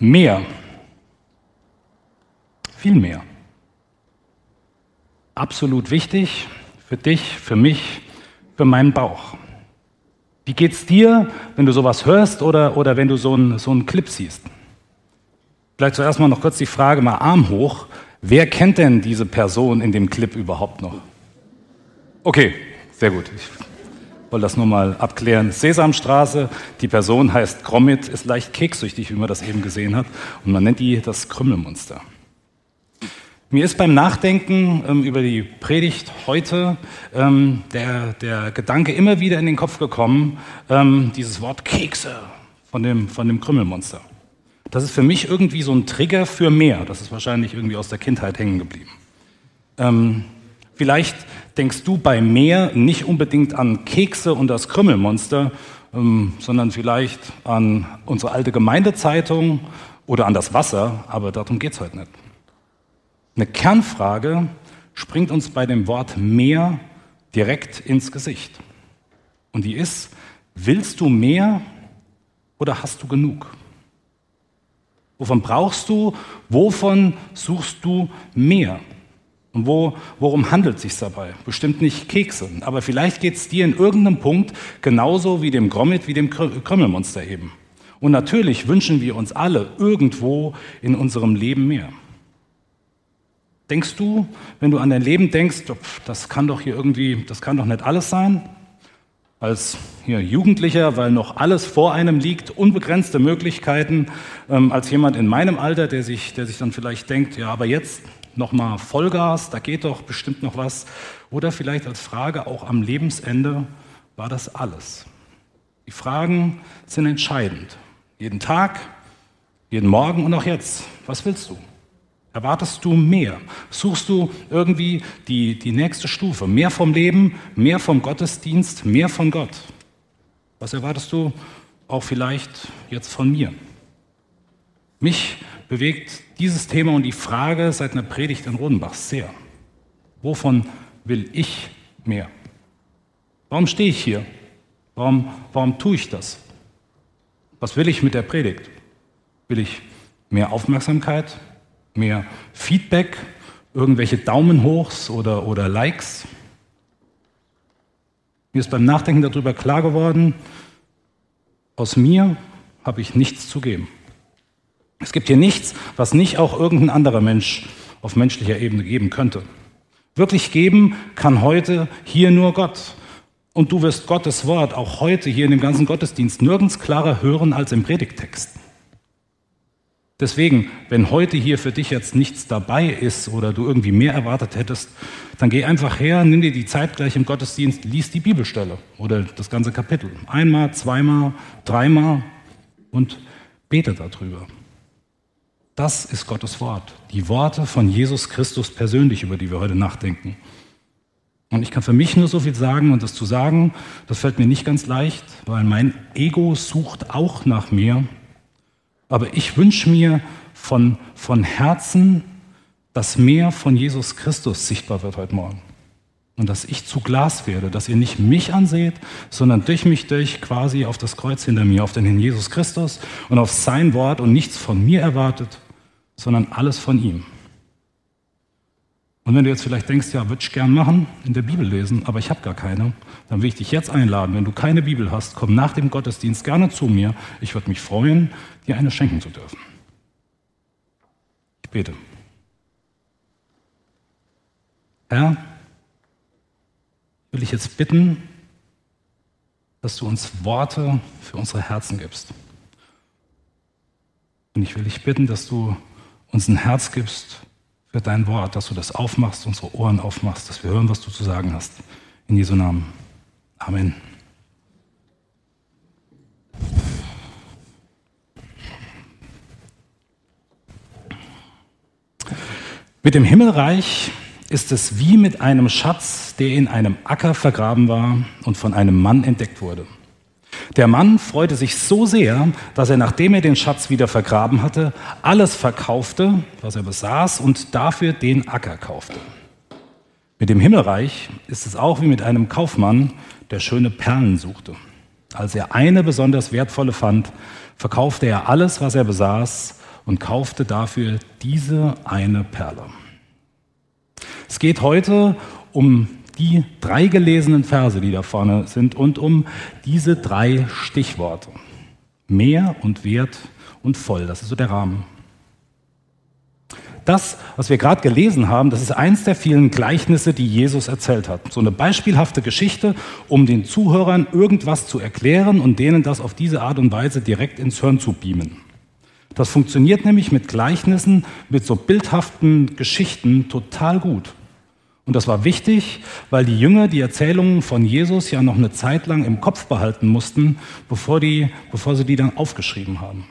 Mehr. Viel mehr. Absolut wichtig für dich, für mich, für meinen Bauch. Wie geht's dir, wenn du sowas hörst oder, oder wenn du so einen, so einen Clip siehst? Vielleicht zuerst mal noch kurz die Frage, mal Arm hoch. Wer kennt denn diese Person in dem Clip überhaupt noch? Okay, sehr gut. Ich wollte das nur mal abklären. Sesamstraße, die Person heißt Gromit, ist leicht keksüchtig, wie man das eben gesehen hat. Und man nennt die das Krümmelmonster. Mir ist beim Nachdenken ähm, über die Predigt heute ähm, der, der Gedanke immer wieder in den Kopf gekommen, ähm, dieses Wort Kekse von dem, von dem Krümmelmonster. Das ist für mich irgendwie so ein Trigger für mehr. Das ist wahrscheinlich irgendwie aus der Kindheit hängen geblieben. Ähm, vielleicht denkst du bei mehr nicht unbedingt an Kekse und das Krümmelmonster, ähm, sondern vielleicht an unsere alte Gemeindezeitung oder an das Wasser, aber darum geht es heute nicht. Eine Kernfrage springt uns bei dem Wort mehr direkt ins Gesicht. Und die ist, willst du mehr oder hast du genug? Wovon brauchst du? Wovon suchst du mehr? Und wo, worum handelt es sich dabei? Bestimmt nicht Kekse, aber vielleicht geht es dir in irgendeinem Punkt genauso wie dem Gromit, wie dem Krümmelmonster eben. Und natürlich wünschen wir uns alle irgendwo in unserem Leben mehr. Denkst du, wenn du an dein Leben denkst, das kann doch hier irgendwie, das kann doch nicht alles sein? Als hier Jugendlicher, weil noch alles vor einem liegt, unbegrenzte Möglichkeiten, ähm, als jemand in meinem Alter, der sich, der sich dann vielleicht denkt, ja, aber jetzt nochmal Vollgas, da geht doch bestimmt noch was. Oder vielleicht als Frage auch am Lebensende, war das alles? Die Fragen sind entscheidend. Jeden Tag, jeden Morgen und auch jetzt. Was willst du? Erwartest du mehr? Suchst du irgendwie die, die nächste Stufe? Mehr vom Leben, mehr vom Gottesdienst, mehr von Gott? Was erwartest du auch vielleicht jetzt von mir? Mich bewegt dieses Thema und die Frage seit einer Predigt in Rodenbach sehr. Wovon will ich mehr? Warum stehe ich hier? Warum, warum tue ich das? Was will ich mit der Predigt? Will ich mehr Aufmerksamkeit, mehr Feedback, irgendwelche Daumen hochs oder, oder Likes. Mir ist beim Nachdenken darüber klar geworden, aus mir habe ich nichts zu geben. Es gibt hier nichts, was nicht auch irgendein anderer Mensch auf menschlicher Ebene geben könnte. Wirklich geben kann heute hier nur Gott. Und du wirst Gottes Wort auch heute hier in dem ganzen Gottesdienst nirgends klarer hören als im Predigtext. Deswegen, wenn heute hier für dich jetzt nichts dabei ist oder du irgendwie mehr erwartet hättest, dann geh einfach her, nimm dir die Zeit gleich im Gottesdienst, lies die Bibelstelle oder das ganze Kapitel. Einmal, zweimal, dreimal und bete darüber. Das ist Gottes Wort. Die Worte von Jesus Christus persönlich, über die wir heute nachdenken. Und ich kann für mich nur so viel sagen und das zu sagen, das fällt mir nicht ganz leicht, weil mein Ego sucht auch nach mir aber ich wünsche mir von, von Herzen, dass mehr von Jesus Christus sichtbar wird heute Morgen. Und dass ich zu Glas werde, dass ihr nicht mich anseht, sondern durch mich durch quasi auf das Kreuz hinter mir, auf den Herrn Jesus Christus und auf sein Wort und nichts von mir erwartet, sondern alles von ihm. Und wenn du jetzt vielleicht denkst, ja, würde ich gern machen, in der Bibel lesen, aber ich habe gar keine, dann will ich dich jetzt einladen. Wenn du keine Bibel hast, komm nach dem Gottesdienst gerne zu mir. Ich würde mich freuen, dir eine schenken zu dürfen. Ich bete. Herr, will ich jetzt bitten, dass du uns Worte für unsere Herzen gibst. Und ich will dich bitten, dass du uns ein Herz gibst für dein Wort, dass du das aufmachst, unsere Ohren aufmachst, dass wir hören, was du zu sagen hast. In Jesu Namen. Amen. Mit dem Himmelreich ist es wie mit einem Schatz, der in einem Acker vergraben war und von einem Mann entdeckt wurde. Der Mann freute sich so sehr, dass er, nachdem er den Schatz wieder vergraben hatte, alles verkaufte, was er besaß, und dafür den Acker kaufte. Mit dem Himmelreich ist es auch wie mit einem Kaufmann, der schöne Perlen suchte. Als er eine besonders wertvolle fand, verkaufte er alles, was er besaß, und kaufte dafür diese eine Perle. Es geht heute um die drei gelesenen Verse, die da vorne sind, und um diese drei Stichworte. Mehr und wert und voll, das ist so der Rahmen. Das, was wir gerade gelesen haben, das ist eins der vielen Gleichnisse, die Jesus erzählt hat. So eine beispielhafte Geschichte, um den Zuhörern irgendwas zu erklären und denen das auf diese Art und Weise direkt ins Hirn zu beamen. Das funktioniert nämlich mit Gleichnissen, mit so bildhaften Geschichten total gut. Und das war wichtig, weil die Jünger die Erzählungen von Jesus ja noch eine Zeit lang im Kopf behalten mussten, bevor, die, bevor sie die dann aufgeschrieben haben.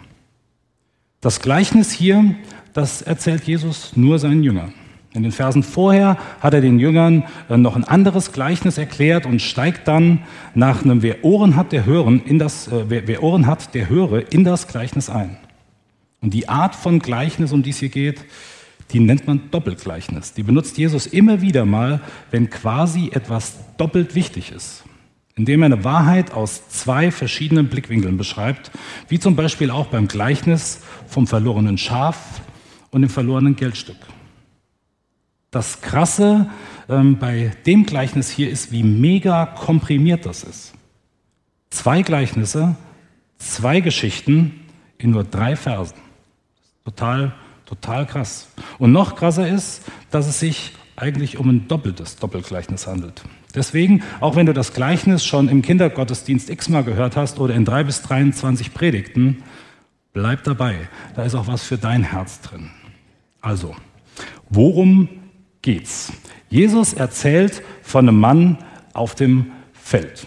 Das Gleichnis hier, das erzählt Jesus nur seinen Jüngern. In den Versen vorher hat er den Jüngern äh, noch ein anderes Gleichnis erklärt und steigt dann nach einem Wer Ohren hat, der hören in das äh, wer, wer Ohren hat, der höre in das Gleichnis ein. Und die Art von Gleichnis, um die es hier geht, die nennt man Doppelgleichnis. Die benutzt Jesus immer wieder mal, wenn quasi etwas doppelt wichtig ist. Indem er eine Wahrheit aus zwei verschiedenen Blickwinkeln beschreibt, wie zum Beispiel auch beim Gleichnis vom verlorenen Schaf und dem verlorenen Geldstück. Das Krasse ähm, bei dem Gleichnis hier ist, wie mega komprimiert das ist. Zwei Gleichnisse, zwei Geschichten in nur drei Versen. Total Total krass. Und noch krasser ist, dass es sich eigentlich um ein doppeltes Doppelgleichnis handelt. Deswegen, auch wenn du das Gleichnis schon im Kindergottesdienst x-mal gehört hast oder in drei bis 23 Predigten, bleib dabei. Da ist auch was für dein Herz drin. Also, worum geht's? Jesus erzählt von einem Mann auf dem Feld.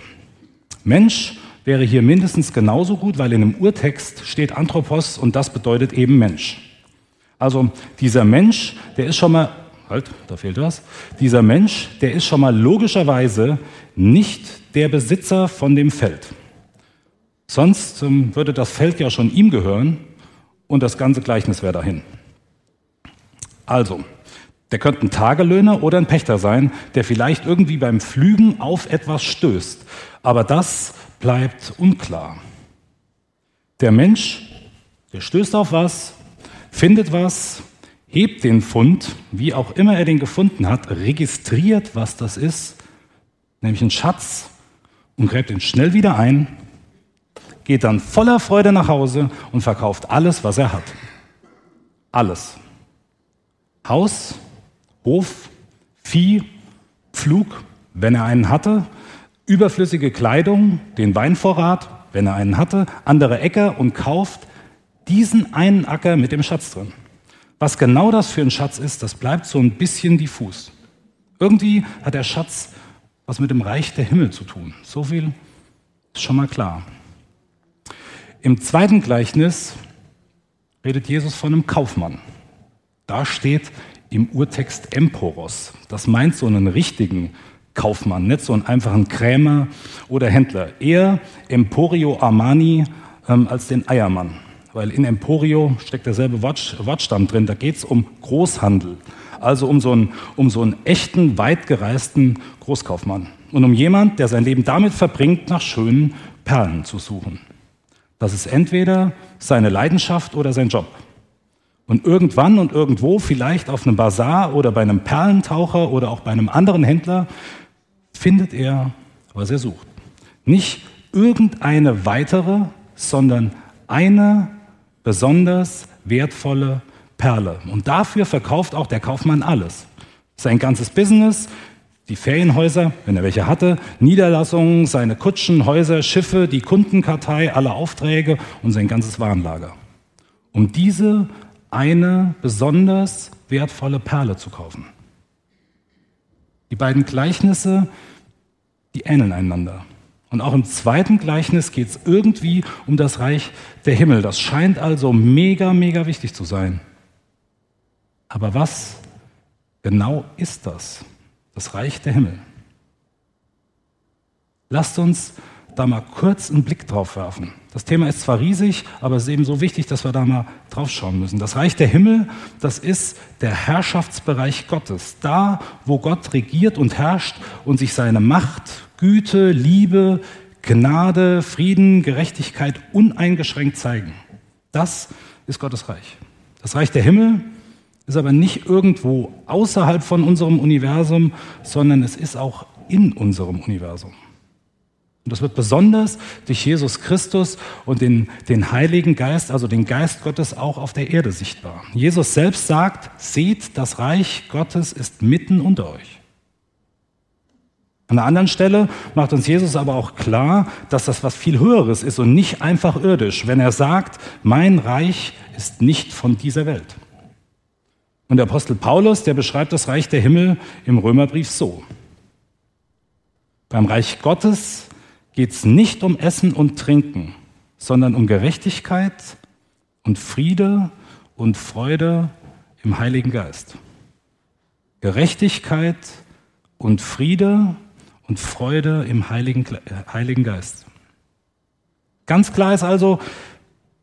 Mensch wäre hier mindestens genauso gut, weil in einem Urtext steht Anthropos und das bedeutet eben Mensch. Also dieser Mensch, der ist schon mal, halt, da fehlt was, dieser Mensch, der ist schon mal logischerweise nicht der Besitzer von dem Feld. Sonst ähm, würde das Feld ja schon ihm gehören und das ganze Gleichnis wäre dahin. Also, der könnte ein Tagelöhner oder ein Pächter sein, der vielleicht irgendwie beim Flügen auf etwas stößt. Aber das bleibt unklar. Der Mensch, der stößt auf was, findet was, hebt den Fund, wie auch immer er den gefunden hat, registriert, was das ist, nämlich einen Schatz, und gräbt ihn schnell wieder ein, geht dann voller Freude nach Hause und verkauft alles, was er hat. Alles. Haus, Hof, Vieh, Pflug, wenn er einen hatte, überflüssige Kleidung, den Weinvorrat, wenn er einen hatte, andere Äcker und kauft diesen einen Acker mit dem Schatz drin. Was genau das für ein Schatz ist, das bleibt so ein bisschen diffus. Irgendwie hat der Schatz was mit dem Reich der Himmel zu tun. So viel ist schon mal klar. Im zweiten Gleichnis redet Jesus von einem Kaufmann. Da steht im Urtext Emporos. Das meint so einen richtigen Kaufmann, nicht so einen einfachen Krämer oder Händler. Eher Emporio Armani ähm, als den Eiermann weil in Emporio steckt derselbe Wortstamm drin. Da geht es um Großhandel, also um so, einen, um so einen echten, weit gereisten Großkaufmann und um jemand, der sein Leben damit verbringt, nach schönen Perlen zu suchen. Das ist entweder seine Leidenschaft oder sein Job. Und irgendwann und irgendwo, vielleicht auf einem Bazar oder bei einem Perlentaucher oder auch bei einem anderen Händler, findet er, was er sucht. Nicht irgendeine weitere, sondern eine besonders wertvolle Perle. Und dafür verkauft auch der Kaufmann alles. Sein ganzes Business, die Ferienhäuser, wenn er welche hatte, Niederlassungen, seine Kutschen, Häuser, Schiffe, die Kundenkartei, alle Aufträge und sein ganzes Warenlager. Um diese eine besonders wertvolle Perle zu kaufen. Die beiden Gleichnisse, die ähneln einander. Und auch im zweiten Gleichnis geht es irgendwie um das Reich der Himmel. Das scheint also mega, mega wichtig zu sein. Aber was genau ist das? Das Reich der Himmel. Lasst uns da mal kurz einen Blick drauf werfen. Das Thema ist zwar riesig, aber es ist eben so wichtig, dass wir da mal drauf schauen müssen. Das Reich der Himmel, das ist der Herrschaftsbereich Gottes. Da, wo Gott regiert und herrscht und sich seine Macht, Güte, Liebe, Gnade, Frieden, Gerechtigkeit uneingeschränkt zeigen. Das ist Gottes Reich. Das Reich der Himmel ist aber nicht irgendwo außerhalb von unserem Universum, sondern es ist auch in unserem Universum. Und das wird besonders durch Jesus Christus und den, den Heiligen Geist, also den Geist Gottes, auch auf der Erde sichtbar. Jesus selbst sagt, seht, das Reich Gottes ist mitten unter euch. An einer anderen Stelle macht uns Jesus aber auch klar, dass das was viel Höheres ist und nicht einfach irdisch, wenn er sagt, mein Reich ist nicht von dieser Welt. Und der Apostel Paulus, der beschreibt das Reich der Himmel im Römerbrief so. Beim Reich Gottes geht es nicht um Essen und Trinken, sondern um Gerechtigkeit und Friede und Freude im Heiligen Geist. Gerechtigkeit und Friede und Freude im Heiligen, Heiligen Geist. Ganz klar ist also,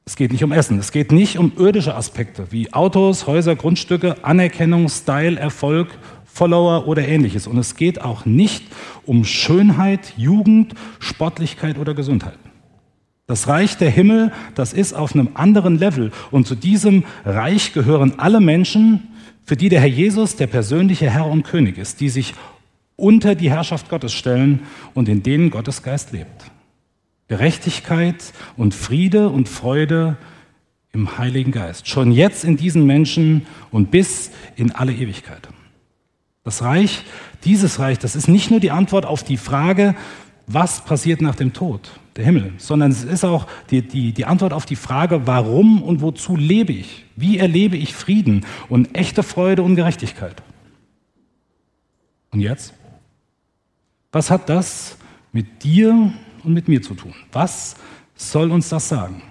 es geht nicht um Essen, es geht nicht um irdische Aspekte wie Autos, Häuser, Grundstücke, Anerkennung, Style, Erfolg Follower oder ähnliches. Und es geht auch nicht um Schönheit, Jugend, Sportlichkeit oder Gesundheit. Das Reich der Himmel, das ist auf einem anderen Level. Und zu diesem Reich gehören alle Menschen, für die der Herr Jesus der persönliche Herr und König ist, die sich unter die Herrschaft Gottes stellen und in denen Gottes Geist lebt. Gerechtigkeit und Friede und Freude im Heiligen Geist. Schon jetzt in diesen Menschen und bis in alle Ewigkeit. Das Reich, dieses Reich, das ist nicht nur die Antwort auf die Frage, was passiert nach dem Tod, der Himmel, sondern es ist auch die, die, die Antwort auf die Frage, warum und wozu lebe ich? Wie erlebe ich Frieden und echte Freude und Gerechtigkeit? Und jetzt? Was hat das mit dir und mit mir zu tun? Was soll uns das sagen?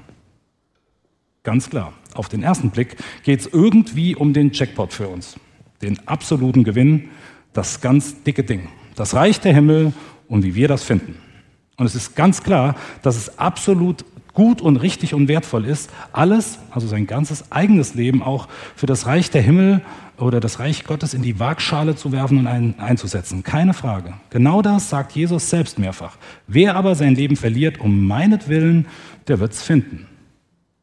Ganz klar, auf den ersten Blick geht es irgendwie um den Jackpot für uns den absoluten Gewinn, das ganz dicke Ding, das Reich der Himmel und wie wir das finden. Und es ist ganz klar, dass es absolut gut und richtig und wertvoll ist, alles, also sein ganzes eigenes Leben auch für das Reich der Himmel oder das Reich Gottes in die Waagschale zu werfen und ein, einzusetzen. Keine Frage. Genau das sagt Jesus selbst mehrfach. Wer aber sein Leben verliert um meinetwillen, der wird's finden.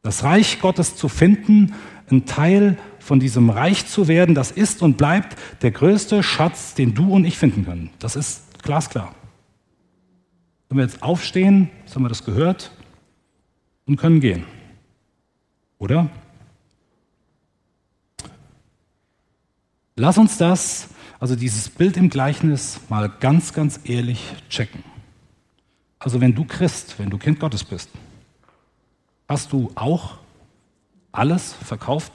Das Reich Gottes zu finden, ein Teil von diesem Reich zu werden, das ist und bleibt der größte Schatz, den du und ich finden können. Das ist glasklar. Wenn wir jetzt aufstehen, jetzt haben wir das gehört, und können gehen. Oder? Lass uns das, also dieses Bild im Gleichnis, mal ganz, ganz ehrlich checken. Also wenn du Christ, wenn du Kind Gottes bist, hast du auch alles verkauft?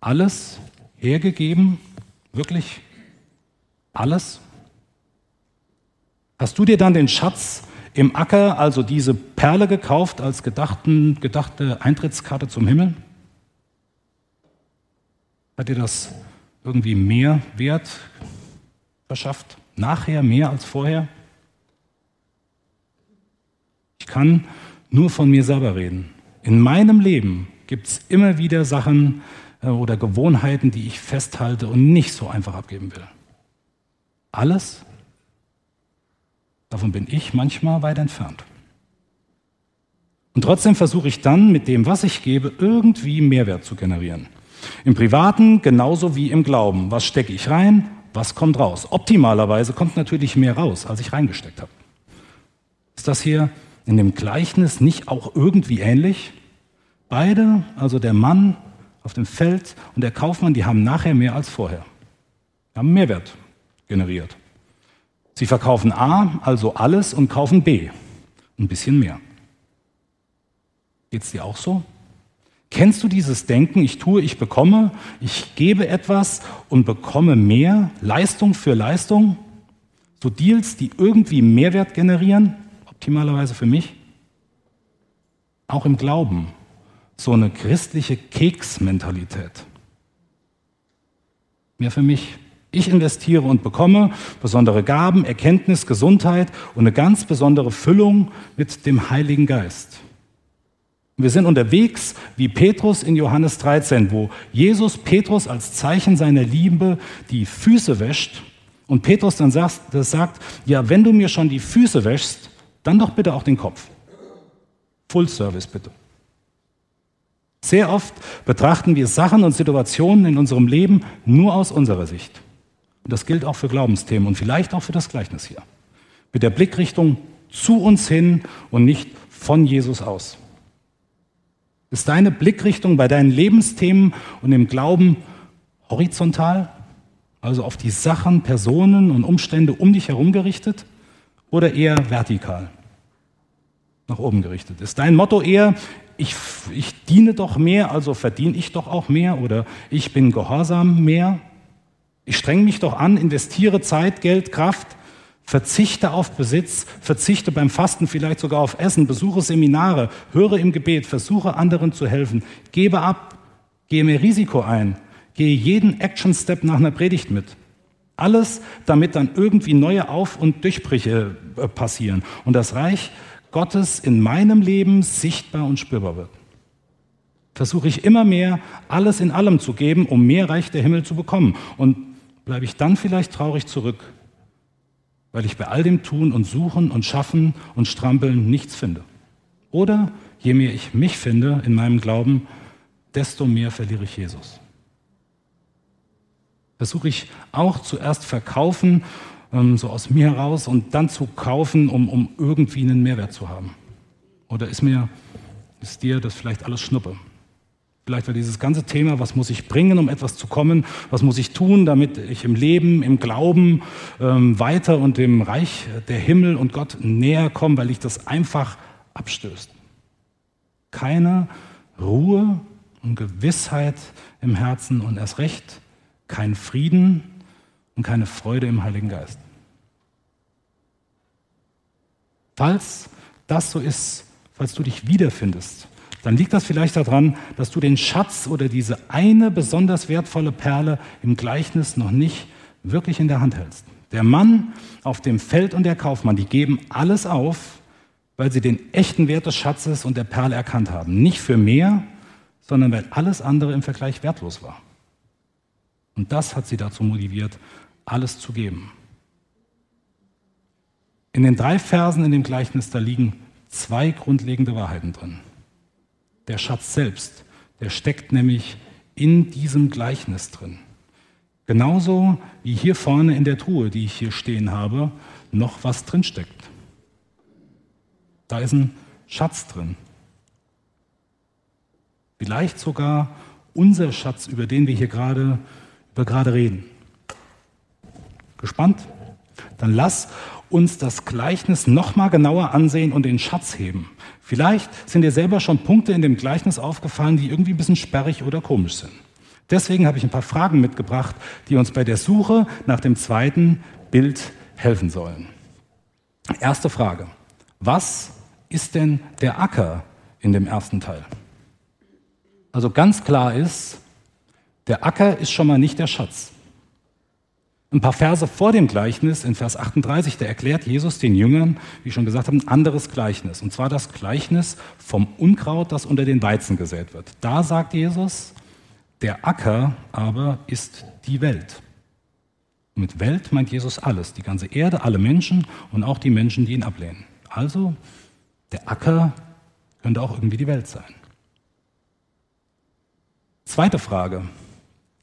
alles hergegeben? Wirklich alles? Hast du dir dann den Schatz im Acker, also diese Perle gekauft als gedachten, gedachte Eintrittskarte zum Himmel? Hat dir das irgendwie mehr Wert verschafft? Nachher mehr als vorher? Ich kann nur von mir selber reden. In meinem Leben gibt es immer wieder Sachen, äh, oder Gewohnheiten, die ich festhalte und nicht so einfach abgeben will. Alles, davon bin ich manchmal weit entfernt. Und trotzdem versuche ich dann mit dem, was ich gebe, irgendwie Mehrwert zu generieren. Im Privaten genauso wie im Glauben. Was stecke ich rein? Was kommt raus? Optimalerweise kommt natürlich mehr raus, als ich reingesteckt habe. Ist das hier in dem Gleichnis nicht auch irgendwie ähnlich? Beide, also der Mann auf dem Feld und der Kaufmann, die haben nachher mehr als vorher. Die haben Mehrwert generiert. Sie verkaufen A, also alles, und kaufen B, ein bisschen mehr. Geht es dir auch so? Kennst du dieses Denken, ich tue, ich bekomme, ich gebe etwas und bekomme mehr, Leistung für Leistung? So Deals, die irgendwie Mehrwert generieren, optimalerweise für mich? Auch im Glauben so eine christliche Keksmentalität. Mehr für mich. Ich investiere und bekomme besondere Gaben, Erkenntnis, Gesundheit und eine ganz besondere Füllung mit dem Heiligen Geist. Wir sind unterwegs wie Petrus in Johannes 13, wo Jesus Petrus als Zeichen seiner Liebe die Füße wäscht und Petrus dann sagt, das sagt, ja, wenn du mir schon die Füße wäschst, dann doch bitte auch den Kopf. Full Service bitte. Sehr oft betrachten wir Sachen und Situationen in unserem Leben nur aus unserer Sicht. Und das gilt auch für Glaubensthemen und vielleicht auch für das Gleichnis hier. Mit der Blickrichtung zu uns hin und nicht von Jesus aus. Ist deine Blickrichtung bei deinen Lebensthemen und im Glauben horizontal, also auf die Sachen, Personen und Umstände um dich herum gerichtet, oder eher vertikal, nach oben gerichtet? Ist dein Motto eher, ich, ich diene doch mehr, also verdiene ich doch auch mehr, oder ich bin gehorsam mehr? Ich strenge mich doch an, investiere Zeit, Geld, Kraft, verzichte auf Besitz, verzichte beim Fasten vielleicht sogar auf Essen, besuche Seminare, höre im Gebet, versuche anderen zu helfen, gebe ab, gehe mehr Risiko ein, gehe jeden Action-Step nach einer Predigt mit. Alles, damit dann irgendwie neue Auf- und Durchbrüche äh, passieren und das Reich Gottes in meinem Leben sichtbar und spürbar wird. Versuche ich immer mehr, alles in allem zu geben, um mehr Reich der Himmel zu bekommen. Und bleibe ich dann vielleicht traurig zurück, weil ich bei all dem Tun und Suchen und Schaffen und Strampeln nichts finde. Oder je mehr ich mich finde in meinem Glauben, desto mehr verliere ich Jesus. Versuche ich auch zuerst verkaufen, ähm, so aus mir heraus, und dann zu kaufen, um, um irgendwie einen Mehrwert zu haben. Oder ist mir, ist dir das vielleicht alles Schnuppe? Vielleicht weil dieses ganze Thema, was muss ich bringen, um etwas zu kommen, was muss ich tun, damit ich im Leben, im Glauben ähm, weiter und dem Reich der Himmel und Gott näher komme, weil ich das einfach abstößt. Keine Ruhe und Gewissheit im Herzen und erst recht kein Frieden und keine Freude im Heiligen Geist. Falls das so ist, falls du dich wiederfindest, dann liegt das vielleicht daran, dass du den Schatz oder diese eine besonders wertvolle Perle im Gleichnis noch nicht wirklich in der Hand hältst. Der Mann auf dem Feld und der Kaufmann, die geben alles auf, weil sie den echten Wert des Schatzes und der Perle erkannt haben. Nicht für mehr, sondern weil alles andere im Vergleich wertlos war. Und das hat sie dazu motiviert, alles zu geben. In den drei Versen in dem Gleichnis, da liegen zwei grundlegende Wahrheiten drin. Der Schatz selbst, der steckt nämlich in diesem Gleichnis drin. Genauso wie hier vorne in der Truhe, die ich hier stehen habe, noch was drin steckt. Da ist ein Schatz drin. Vielleicht sogar unser Schatz, über den wir hier gerade, über gerade reden. Gespannt? Dann lass uns das Gleichnis noch mal genauer ansehen und den Schatz heben. Vielleicht sind dir selber schon Punkte in dem Gleichnis aufgefallen, die irgendwie ein bisschen sperrig oder komisch sind. Deswegen habe ich ein paar Fragen mitgebracht, die uns bei der Suche nach dem zweiten Bild helfen sollen. Erste Frage. Was ist denn der Acker in dem ersten Teil? Also ganz klar ist, der Acker ist schon mal nicht der Schatz. Ein paar Verse vor dem Gleichnis, in Vers 38, da erklärt Jesus den Jüngern, wie ich schon gesagt habe, ein anderes Gleichnis. Und zwar das Gleichnis vom Unkraut, das unter den Weizen gesät wird. Da sagt Jesus, der Acker aber ist die Welt. Und mit Welt meint Jesus alles, die ganze Erde, alle Menschen und auch die Menschen, die ihn ablehnen. Also, der Acker könnte auch irgendwie die Welt sein. Zweite Frage.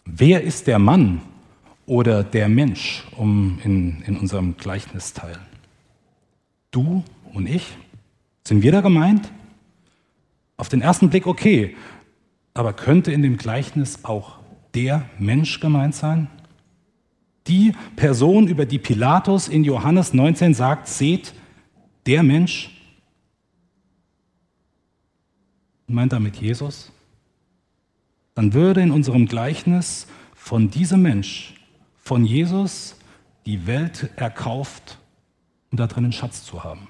Wer ist der Mann, oder der Mensch, um in, in unserem Gleichnisteil. Du und ich, sind wir da gemeint? Auf den ersten Blick okay, aber könnte in dem Gleichnis auch der Mensch gemeint sein? Die Person, über die Pilatus in Johannes 19 sagt, seht, der Mensch, meint damit Jesus? Dann würde in unserem Gleichnis von diesem Mensch von Jesus die Welt erkauft, um da drin einen Schatz zu haben.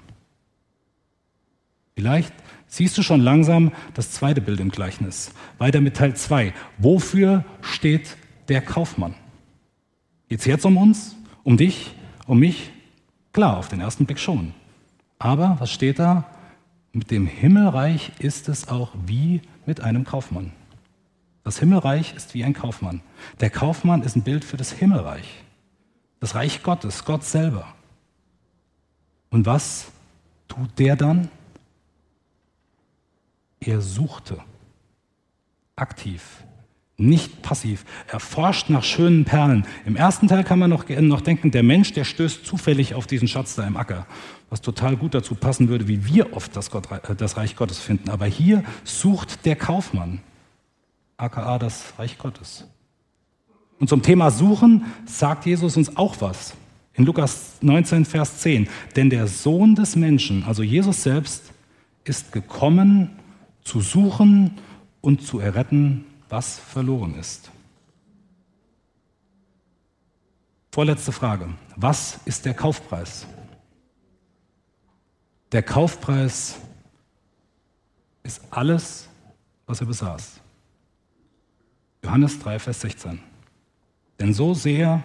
Vielleicht siehst du schon langsam das zweite Bild im Gleichnis. Weiter mit Teil 2. Wofür steht der Kaufmann? Geht es jetzt um uns? Um dich? Um mich? Klar, auf den ersten Blick schon. Aber was steht da? Mit dem Himmelreich ist es auch wie mit einem Kaufmann. Das Himmelreich ist wie ein Kaufmann. Der Kaufmann ist ein Bild für das Himmelreich. Das Reich Gottes, Gott selber. Und was tut der dann? Er suchte. aktiv, nicht passiv. Er forscht nach schönen Perlen. Im ersten Teil kann man noch, noch denken, der Mensch, der stößt zufällig auf diesen Schatz da im Acker, was total gut dazu passen würde, wie wir oft das, Gott, äh, das Reich Gottes finden. Aber hier sucht der Kaufmann, aka das Reich Gottes. Und zum Thema Suchen sagt Jesus uns auch was. In Lukas 19, Vers 10. Denn der Sohn des Menschen, also Jesus selbst, ist gekommen, zu suchen und zu erretten, was verloren ist. Vorletzte Frage. Was ist der Kaufpreis? Der Kaufpreis ist alles, was er besaß. Johannes 3, Vers 16. Denn so sehr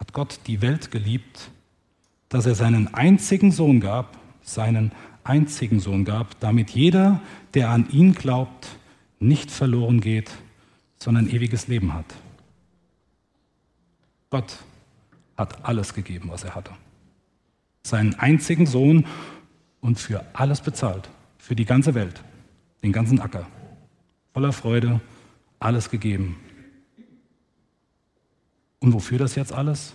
hat Gott die Welt geliebt, dass er seinen einzigen Sohn gab, seinen einzigen Sohn gab, damit jeder, der an ihn glaubt, nicht verloren geht, sondern ewiges Leben hat. Gott hat alles gegeben, was er hatte. Seinen einzigen Sohn und für alles bezahlt, für die ganze Welt, den ganzen Acker. Voller Freude, alles gegeben. Und wofür das jetzt alles?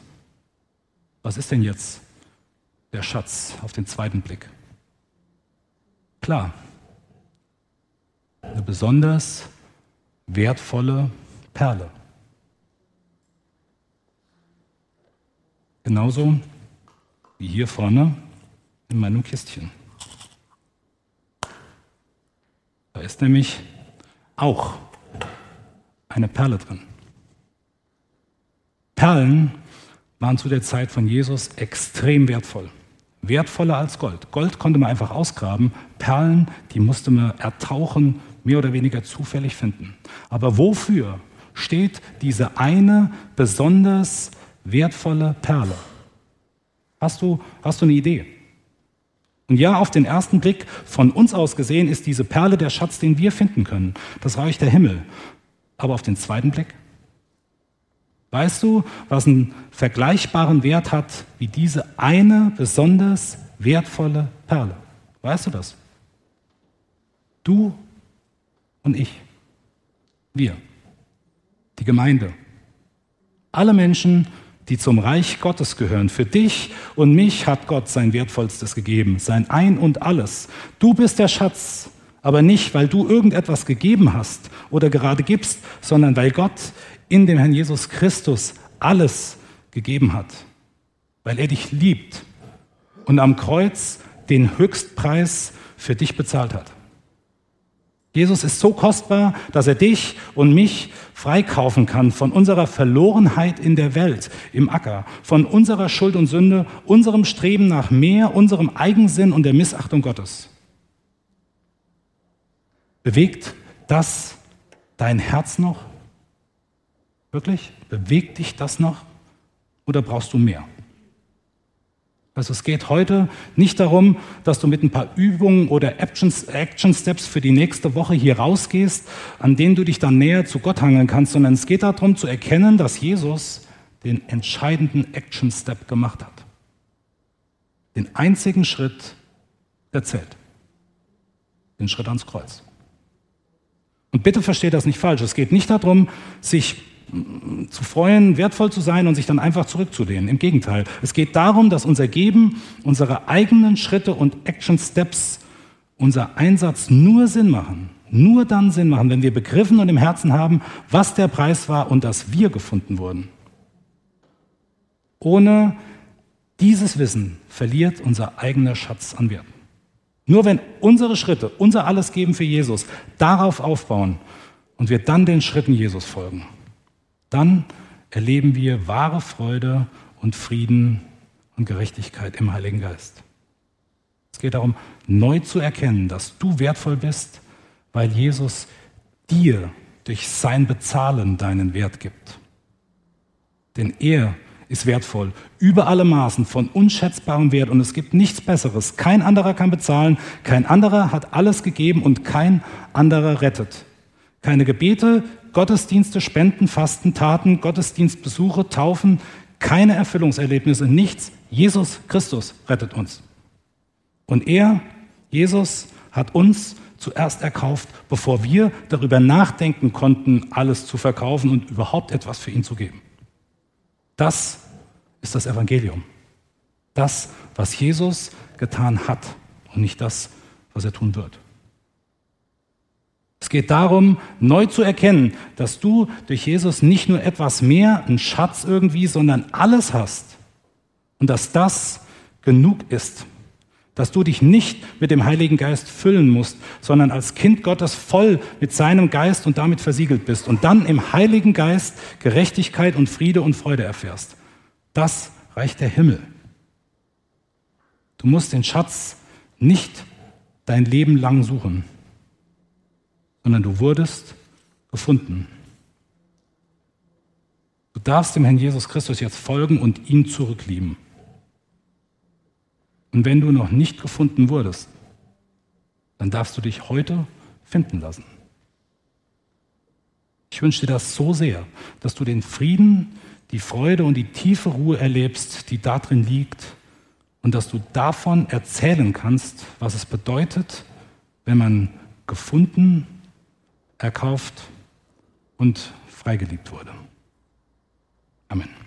Was ist denn jetzt der Schatz auf den zweiten Blick? Klar, eine besonders wertvolle Perle. Genauso wie hier vorne in meinem Kistchen. Da ist nämlich auch eine Perle drin. Perlen waren zu der Zeit von Jesus extrem wertvoll. Wertvoller als Gold. Gold konnte man einfach ausgraben. Perlen, die musste man ertauchen, mehr oder weniger zufällig finden. Aber wofür steht diese eine besonders wertvolle Perle? Hast du, hast du eine Idee? Und ja, auf den ersten Blick von uns aus gesehen ist diese Perle der Schatz, den wir finden können, das Reich der Himmel. Aber auf den zweiten Blick? Weißt du, was einen vergleichbaren Wert hat wie diese eine besonders wertvolle Perle? Weißt du das? Du und ich. Wir. Die Gemeinde. Alle Menschen, die zum Reich Gottes gehören. Für dich und mich hat Gott sein Wertvollstes gegeben, sein Ein und alles. Du bist der Schatz, aber nicht, weil du irgendetwas gegeben hast oder gerade gibst, sondern weil Gott in dem Herrn Jesus Christus alles gegeben hat, weil er dich liebt und am Kreuz den Höchstpreis für dich bezahlt hat. Jesus ist so kostbar, dass er dich und mich freikaufen kann von unserer Verlorenheit in der Welt, im Acker, von unserer Schuld und Sünde, unserem Streben nach mehr, unserem Eigensinn und der Missachtung Gottes. Bewegt das dein Herz noch? Wirklich? Bewegt dich das noch? Oder brauchst du mehr? Also es geht heute nicht darum, dass du mit ein paar Übungen oder Action, Steps für die nächste Woche hier rausgehst, an denen du dich dann näher zu Gott hangeln kannst, sondern es geht darum zu erkennen, dass Jesus den entscheidenden Action Step gemacht hat. Den einzigen Schritt, der zählt. Den Schritt ans Kreuz. Und bitte versteht das nicht falsch. Es geht nicht darum, sich zu freuen, wertvoll zu sein und sich dann einfach zurückzulehnen. Im Gegenteil. Es geht darum, dass unser Geben, unsere eigenen Schritte und Action Steps, unser Einsatz nur Sinn machen. Nur dann Sinn machen, wenn wir begriffen und im Herzen haben, was der Preis war und dass wir gefunden wurden. Ohne dieses Wissen verliert unser eigener Schatz an Wert. Nur wenn unsere Schritte, unser Alles geben für Jesus, darauf aufbauen und wir dann den Schritten Jesus folgen, dann erleben wir wahre Freude und Frieden und Gerechtigkeit im Heiligen Geist. Es geht darum, neu zu erkennen, dass du wertvoll bist, weil Jesus dir durch sein Bezahlen deinen Wert gibt. Denn er ist wertvoll, über alle Maßen, von unschätzbarem Wert und es gibt nichts Besseres. Kein anderer kann bezahlen, kein anderer hat alles gegeben und kein anderer rettet. Keine Gebete, Gottesdienste, Spenden, Fasten, Taten, Gottesdienstbesuche, Taufen, keine Erfüllungserlebnisse, nichts. Jesus Christus rettet uns. Und er, Jesus, hat uns zuerst erkauft, bevor wir darüber nachdenken konnten, alles zu verkaufen und überhaupt etwas für ihn zu geben. Das ist das Evangelium. Das, was Jesus getan hat und nicht das, was er tun wird. Es geht darum, neu zu erkennen, dass du durch Jesus nicht nur etwas mehr, einen Schatz irgendwie, sondern alles hast. Und dass das genug ist. Dass du dich nicht mit dem Heiligen Geist füllen musst, sondern als Kind Gottes voll mit seinem Geist und damit versiegelt bist und dann im Heiligen Geist Gerechtigkeit und Friede und Freude erfährst. Das reicht der Himmel. Du musst den Schatz nicht dein Leben lang suchen sondern du wurdest gefunden. Du darfst dem Herrn Jesus Christus jetzt folgen und ihn zurücklieben. Und wenn du noch nicht gefunden wurdest, dann darfst du dich heute finden lassen. Ich wünsche dir das so sehr, dass du den Frieden, die Freude und die tiefe Ruhe erlebst, die darin liegt, und dass du davon erzählen kannst, was es bedeutet, wenn man gefunden erkauft und freigelegt wurde. Amen.